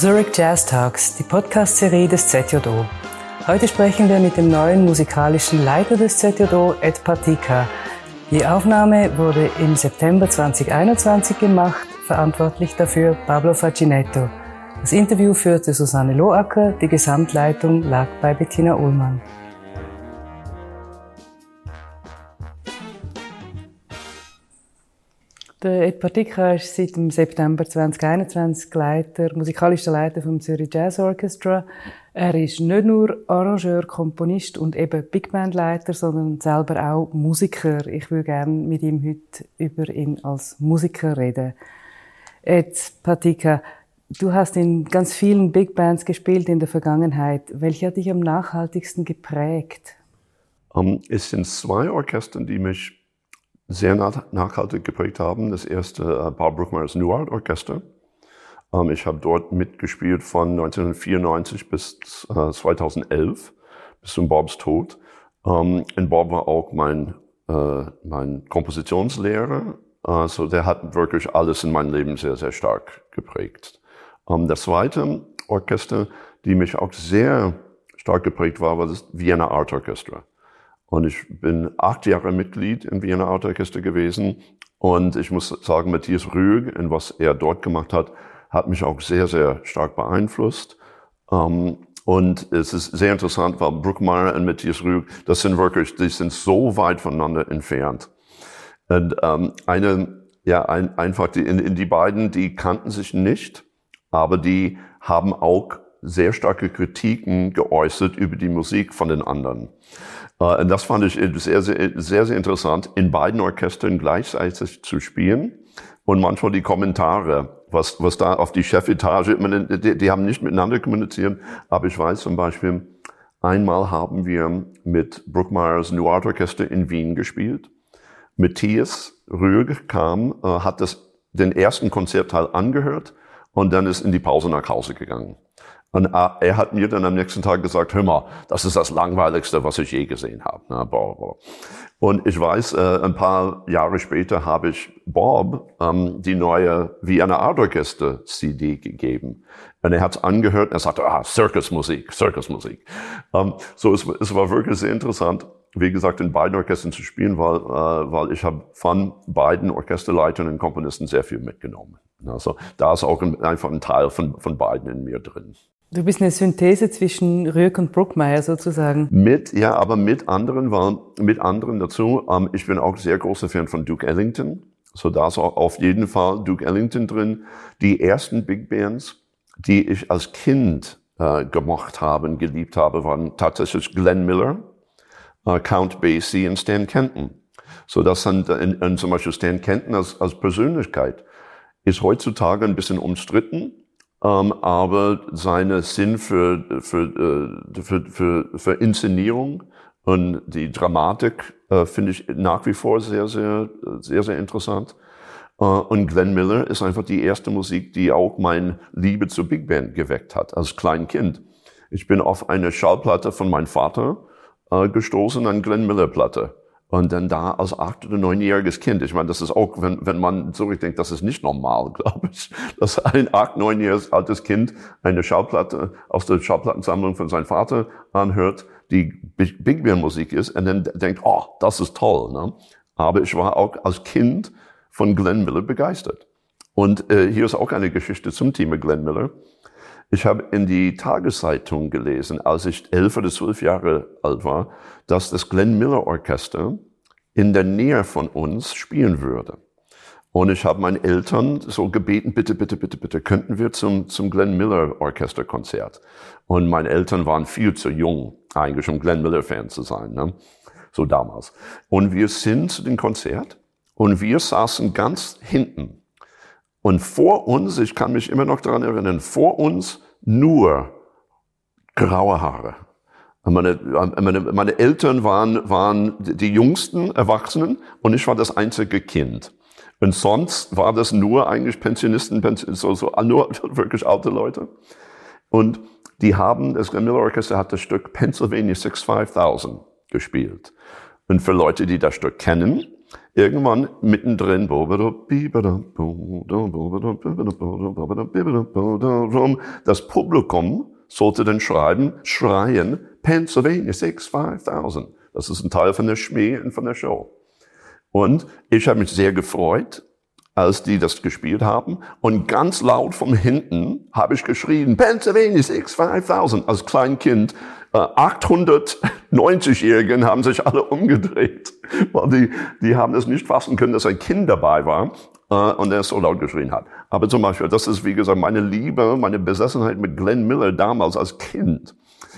Zurich Jazz Talks, die Podcast-Serie des ZJO. Heute sprechen wir mit dem neuen musikalischen Leiter des ZJO, Ed Patika. Die Aufnahme wurde im September 2021 gemacht, verantwortlich dafür Pablo Facinetto. Das Interview führte Susanne Loacker, die Gesamtleitung lag bei Bettina Ullmann. Der Ed Partika ist seit dem September 2021 Leiter, musikalischer Leiter vom Zürich Jazz Orchestra. Er ist nicht nur Arrangeur, Komponist und eben Big Band Leiter, sondern selber auch Musiker. Ich würde gerne mit ihm heute über ihn als Musiker reden. Ed Patika, du hast in ganz vielen Big Bands gespielt in der Vergangenheit. Welche hat dich am nachhaltigsten geprägt? Um, ähm, es sind zwei Orchester, die mich sehr nachhaltig geprägt haben. Das erste äh, Paul Bruckmeyers New Art Orchester. Ähm, ich habe dort mitgespielt von 1994 bis äh, 2011, bis zum Bobs Tod. Ähm, und Bob war auch mein, äh, mein Kompositionslehrer. Also der hat wirklich alles in meinem Leben sehr, sehr stark geprägt. Ähm, das zweite Orchester, die mich auch sehr stark geprägt war, war das Vienna Art Orchestra. Und ich bin acht Jahre Mitglied im Wiener Art Orchester gewesen. Und ich muss sagen, Matthias Rüg, in was er dort gemacht hat, hat mich auch sehr, sehr stark beeinflusst. Ähm, und es ist sehr interessant, weil Bruckmeier und Matthias Rüg, das sind wirklich, die sind so weit voneinander entfernt. Und ähm, eine, ja, ein, einfach die, in, in die beiden, die kannten sich nicht, aber die haben auch sehr starke Kritiken geäußert über die Musik von den anderen. Äh, und das fand ich sehr, sehr, sehr, sehr interessant, in beiden Orchestern gleichzeitig zu spielen. Und manchmal die Kommentare, was, was da auf die Chefetage, die, die haben nicht miteinander kommuniziert, aber ich weiß zum Beispiel, einmal haben wir mit Brookmeyers New Art Orchester in Wien gespielt. Matthias Rüg kam, äh, hat das, den ersten Konzertteil angehört und dann ist in die Pause nach Hause gegangen. Und äh, er hat mir dann am nächsten Tag gesagt, hör mal, das ist das Langweiligste, was ich je gesehen habe. Und ich weiß, äh, ein paar Jahre später habe ich Bob ähm, die neue Vienna Art Orchester CD gegeben. Und er hat es angehört und er sagte, ah, Circusmusik, Circusmusik. Ähm, so, es, es war wirklich sehr interessant, wie gesagt, in beiden Orchestern zu spielen, weil, äh, weil ich habe von beiden Orchesterleitern und Komponisten sehr viel mitgenommen. Also da ist auch ein, einfach ein Teil von, von beiden in mir drin. Du bist eine Synthese zwischen Rüeg und Bruckmeier sozusagen. Mit, ja, aber mit anderen, weil mit anderen dazu. Ähm, ich bin auch sehr großer Fan von Duke Ellington. So da ist auch auf jeden Fall Duke Ellington drin. Die ersten Big Bands, die ich als Kind äh, gemocht habe und geliebt habe, waren tatsächlich Glenn Miller, äh, Count Basie und Stan Kenton. So das sind in, in zum Beispiel Stan Kenton als, als Persönlichkeit ist heutzutage ein bisschen umstritten ähm, aber seine Sinn für, für, äh, für, für, für Inszenierung und die Dramatik äh, finde ich nach wie vor sehr, sehr, sehr, sehr interessant. Äh, und Glenn Miller ist einfach die erste Musik, die auch meine Liebe zur Big Band geweckt hat, als klein Kind. Ich bin auf eine Schallplatte von meinem Vater äh, gestoßen, an Glenn Miller Platte. Und dann da als acht- oder neunjähriges Kind. Ich meine, das ist auch, wenn, wenn man zurückdenkt, das ist nicht normal, glaube ich, dass ein acht-, neunjähriges altes Kind eine Schallplatte aus der Schallplattensammlung von seinem Vater anhört, die Big Band Musik ist, und dann denkt, oh, das ist toll. Ne? Aber ich war auch als Kind von Glenn Miller begeistert. Und äh, hier ist auch eine Geschichte zum Thema Glenn Miller. Ich habe in die Tageszeitung gelesen, als ich elf oder zwölf Jahre alt war, dass das Glenn Miller Orchester in der Nähe von uns spielen würde. Und ich habe meinen Eltern so gebeten, bitte, bitte, bitte, bitte, könnten wir zum, zum Glenn Miller Orchesterkonzert. Und meine Eltern waren viel zu jung, eigentlich, um Glenn Miller Fan zu sein, ne? so damals. Und wir sind zu dem Konzert und wir saßen ganz hinten und vor uns, ich kann mich immer noch daran erinnern, vor uns nur graue Haare. Meine, meine, meine Eltern waren, waren die jüngsten Erwachsenen und ich war das einzige Kind. Und sonst war das nur eigentlich Pensionisten, so, so nur wirklich alte Leute. Und die haben, das Glenn Miller Orchester hat das Stück Pennsylvania 65000 gespielt. Und für Leute, die das Stück kennen, irgendwann mittendrin, das Publikum sollte dann schreiben, schreien, Pennsylvania 65000. Das ist ein Teil von der Schmäh und von der Show. Und ich habe mich sehr gefreut, als die das gespielt haben. Und ganz laut von hinten habe ich geschrien, Pennsylvania 65000 als Kleinkind. 890-Jährigen äh, haben sich alle umgedreht, weil die, die haben es nicht fassen können, dass ein Kind dabei war äh, und er so laut geschrien hat. Aber zum Beispiel, das ist wie gesagt meine Liebe, meine Besessenheit mit Glenn Miller damals als Kind.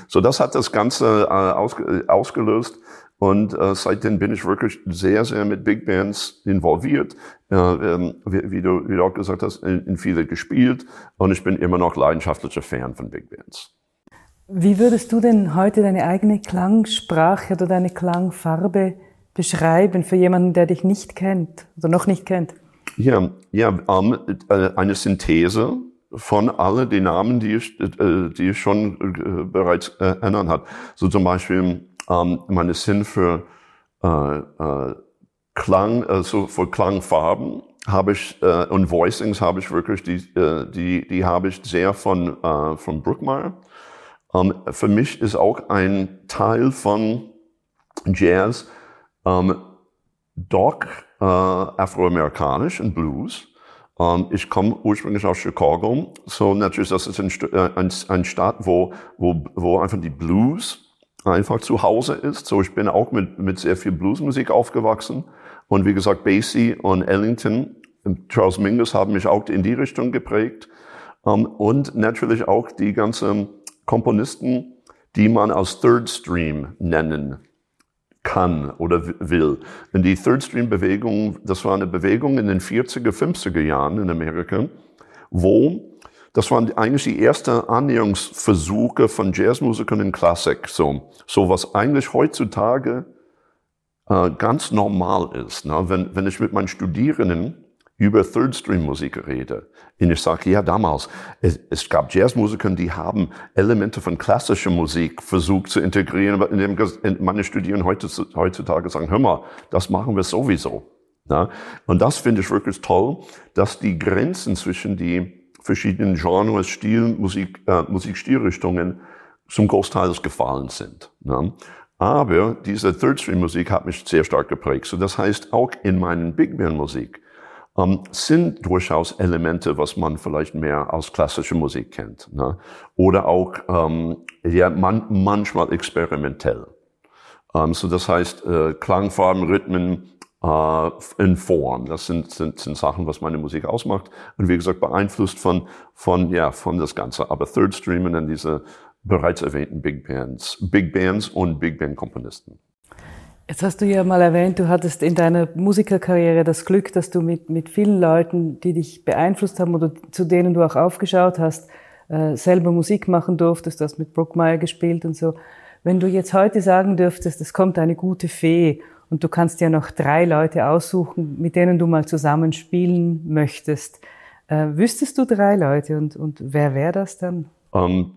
So, das hat das Ganze äh, ausge, ausgelöst. Und äh, seitdem bin ich wirklich sehr, sehr mit Big Bands involviert. Äh, ähm, wie, wie, du, wie du auch gesagt hast, in, in viele gespielt. Und ich bin immer noch leidenschaftlicher Fan von Big Bands. Wie würdest du denn heute deine eigene Klangsprache oder deine Klangfarbe beschreiben für jemanden, der dich nicht kennt oder noch nicht kennt? Ja, ja ähm, äh, eine Synthese von allen den Namen, die ich, äh, die ich schon äh, bereits äh, ernannt habe. So zum Beispiel ähm, meine Sinn für äh, äh, Klang, äh, so für Klangfarben habe ich äh, und Voicings habe ich wirklich die äh, die die habe ich sehr von äh, von Brookmeyer. Ähm, für mich ist auch ein Teil von Jazz ähm, doch äh, afroamerikanisch und Blues. Ähm, ich komme ursprünglich aus Chicago, so natürlich das ist ein, äh, ein, ein Staat, wo, wo, wo einfach die Blues einfach zu Hause ist. So, ich bin auch mit, mit sehr viel Bluesmusik aufgewachsen. Und wie gesagt, Basie und Ellington, Charles Mingus haben mich auch in die Richtung geprägt. Um, und natürlich auch die ganzen Komponisten, die man als Third Stream nennen kann oder will. Und die Third Stream Bewegung, das war eine Bewegung in den 40er, 50er Jahren in Amerika, wo das waren eigentlich die ersten Annäherungsversuche von Jazzmusikern in Klassik. So, so was eigentlich heutzutage äh, ganz normal ist. Ne? Wenn, wenn ich mit meinen Studierenden über Third Stream Musik rede, und ich sage, ja, damals, es, es gab Jazzmusiker, die haben Elemente von klassischer Musik versucht zu integrieren, aber indem meine Studierenden heutzutage sagen, hör mal, das machen wir sowieso. Ja? Und das finde ich wirklich toll, dass die Grenzen zwischen die verschiedenen Genres, Stil, Musik, äh, Musikstilrichtungen zum Großteil gefallen sind. Ne? Aber diese Third Stream Musik hat mich sehr stark geprägt. So das heißt, auch in meinen Big Band Musik ähm, sind durchaus Elemente, was man vielleicht mehr aus klassischer Musik kennt. Ne? Oder auch ähm, ja, man, manchmal experimentell. Ähm, so das heißt, äh, Klangfarben, Rhythmen, äh, in Form. Das sind, sind, sind Sachen, was meine Musik ausmacht. Und wie gesagt, beeinflusst von, von, ja, von das Ganze. Aber Third Stream und dann diese bereits erwähnten Big Bands, Big Bands und Big Band Komponisten. Jetzt hast du ja mal erwähnt, du hattest in deiner Musikerkarriere das Glück, dass du mit, mit vielen Leuten, die dich beeinflusst haben oder zu denen du auch aufgeschaut hast, äh, selber Musik machen durftest. Du hast mit Brookmeyer gespielt und so. Wenn du jetzt heute sagen dürftest, es kommt eine gute Fee und du kannst ja noch drei Leute aussuchen, mit denen du mal zusammen spielen möchtest. Äh, wüsstest du drei Leute und, und wer wäre das dann? Um,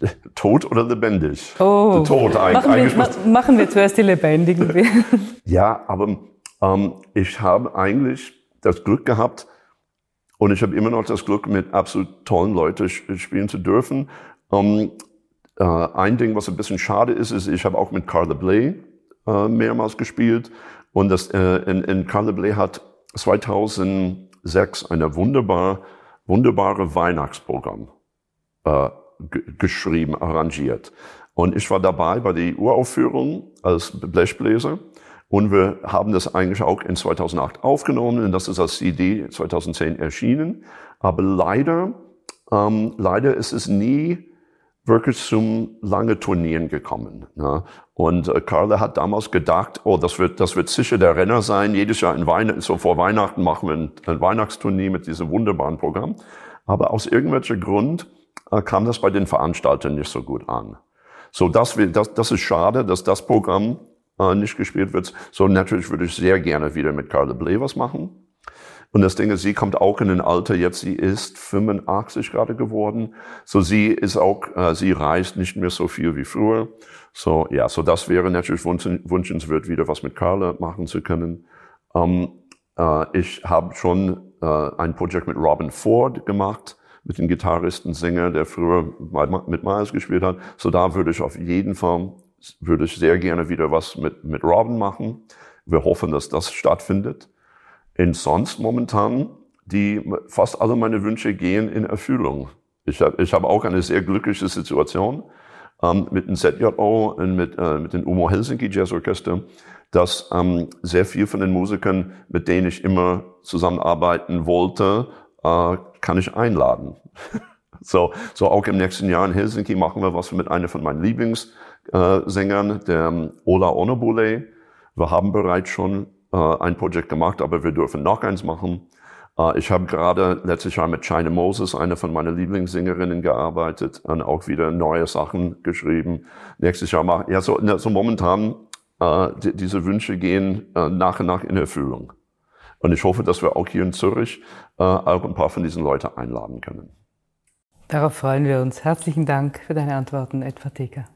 ähm, tot oder lebendig? Oh, tot eigentlich. Machen wir, ma machen wir zuerst die Lebendigen. ja, aber ähm, ich habe eigentlich das Glück gehabt und ich habe immer noch das Glück, mit absolut tollen Leuten spielen zu dürfen. Ähm, äh, ein Ding, was ein bisschen schade ist, ist, ich habe auch mit Carla Bley äh, mehrmals gespielt. Und das, äh, in, in Bley hat 2006 eine wunderbar, wunderbare Weihnachtsprogramm äh, geschrieben, arrangiert. Und ich war dabei bei der Uraufführung als Blechbläser. Und wir haben das eigentlich auch in 2008 aufgenommen und das ist als CD 2010 erschienen. Aber leider, ähm, leider ist es nie wirklich zum lange Turnieren gekommen. Ne? Und äh, Carla hat damals gedacht, oh, das wird, das wird sicher der Renner sein. Jedes Jahr in Weihnachten, so vor Weihnachten machen wir ein, ein Weihnachtsturnier mit diesem wunderbaren Programm. Aber aus irgendwelchen Grund äh, kam das bei den Veranstaltern nicht so gut an. So, das, das, das ist schade, dass das Programm äh, nicht gespielt wird. So, natürlich würde ich sehr gerne wieder mit Carla Bley was machen. Und das Ding ist, sie kommt auch in ein Alter jetzt, sie ist 85 gerade geworden. So sie ist auch, äh, sie reist nicht mehr so viel wie früher. So, ja, so das wäre natürlich wünschenswert, wieder was mit Carla machen zu können. Ähm, äh, ich habe schon äh, ein Projekt mit Robin Ford gemacht, mit dem Gitarristen, Sänger, der früher mit Miles gespielt hat. So da würde ich auf jeden Fall, würde ich sehr gerne wieder was mit, mit Robin machen. Wir hoffen, dass das stattfindet. Und sonst momentan, die, fast alle meine Wünsche gehen in Erfüllung. Ich habe ich hab auch eine sehr glückliche Situation ähm, mit dem ZJO und mit, äh, mit dem UMO Helsinki Jazz Orchester dass ähm, sehr viel von den Musikern, mit denen ich immer zusammenarbeiten wollte, äh, kann ich einladen. so, so auch im nächsten Jahr in Helsinki machen wir was mit einer von meinen Lieblingssängern, äh, der ähm, Ola Onobule. Wir haben bereits schon ein Projekt gemacht, aber wir dürfen noch eins machen. Äh, ich habe gerade letztes Jahr mit China Moses, eine von meinen Lieblingssängerinnen, gearbeitet und auch wieder neue Sachen geschrieben. Nächstes Jahr machen, ja, so, so momentan äh, die, diese Wünsche gehen äh, nach und nach in Erfüllung. Und ich hoffe, dass wir auch hier in Zürich äh, auch ein paar von diesen Leuten einladen können. Darauf freuen wir uns. Herzlichen Dank für deine Antworten, Edward Teker.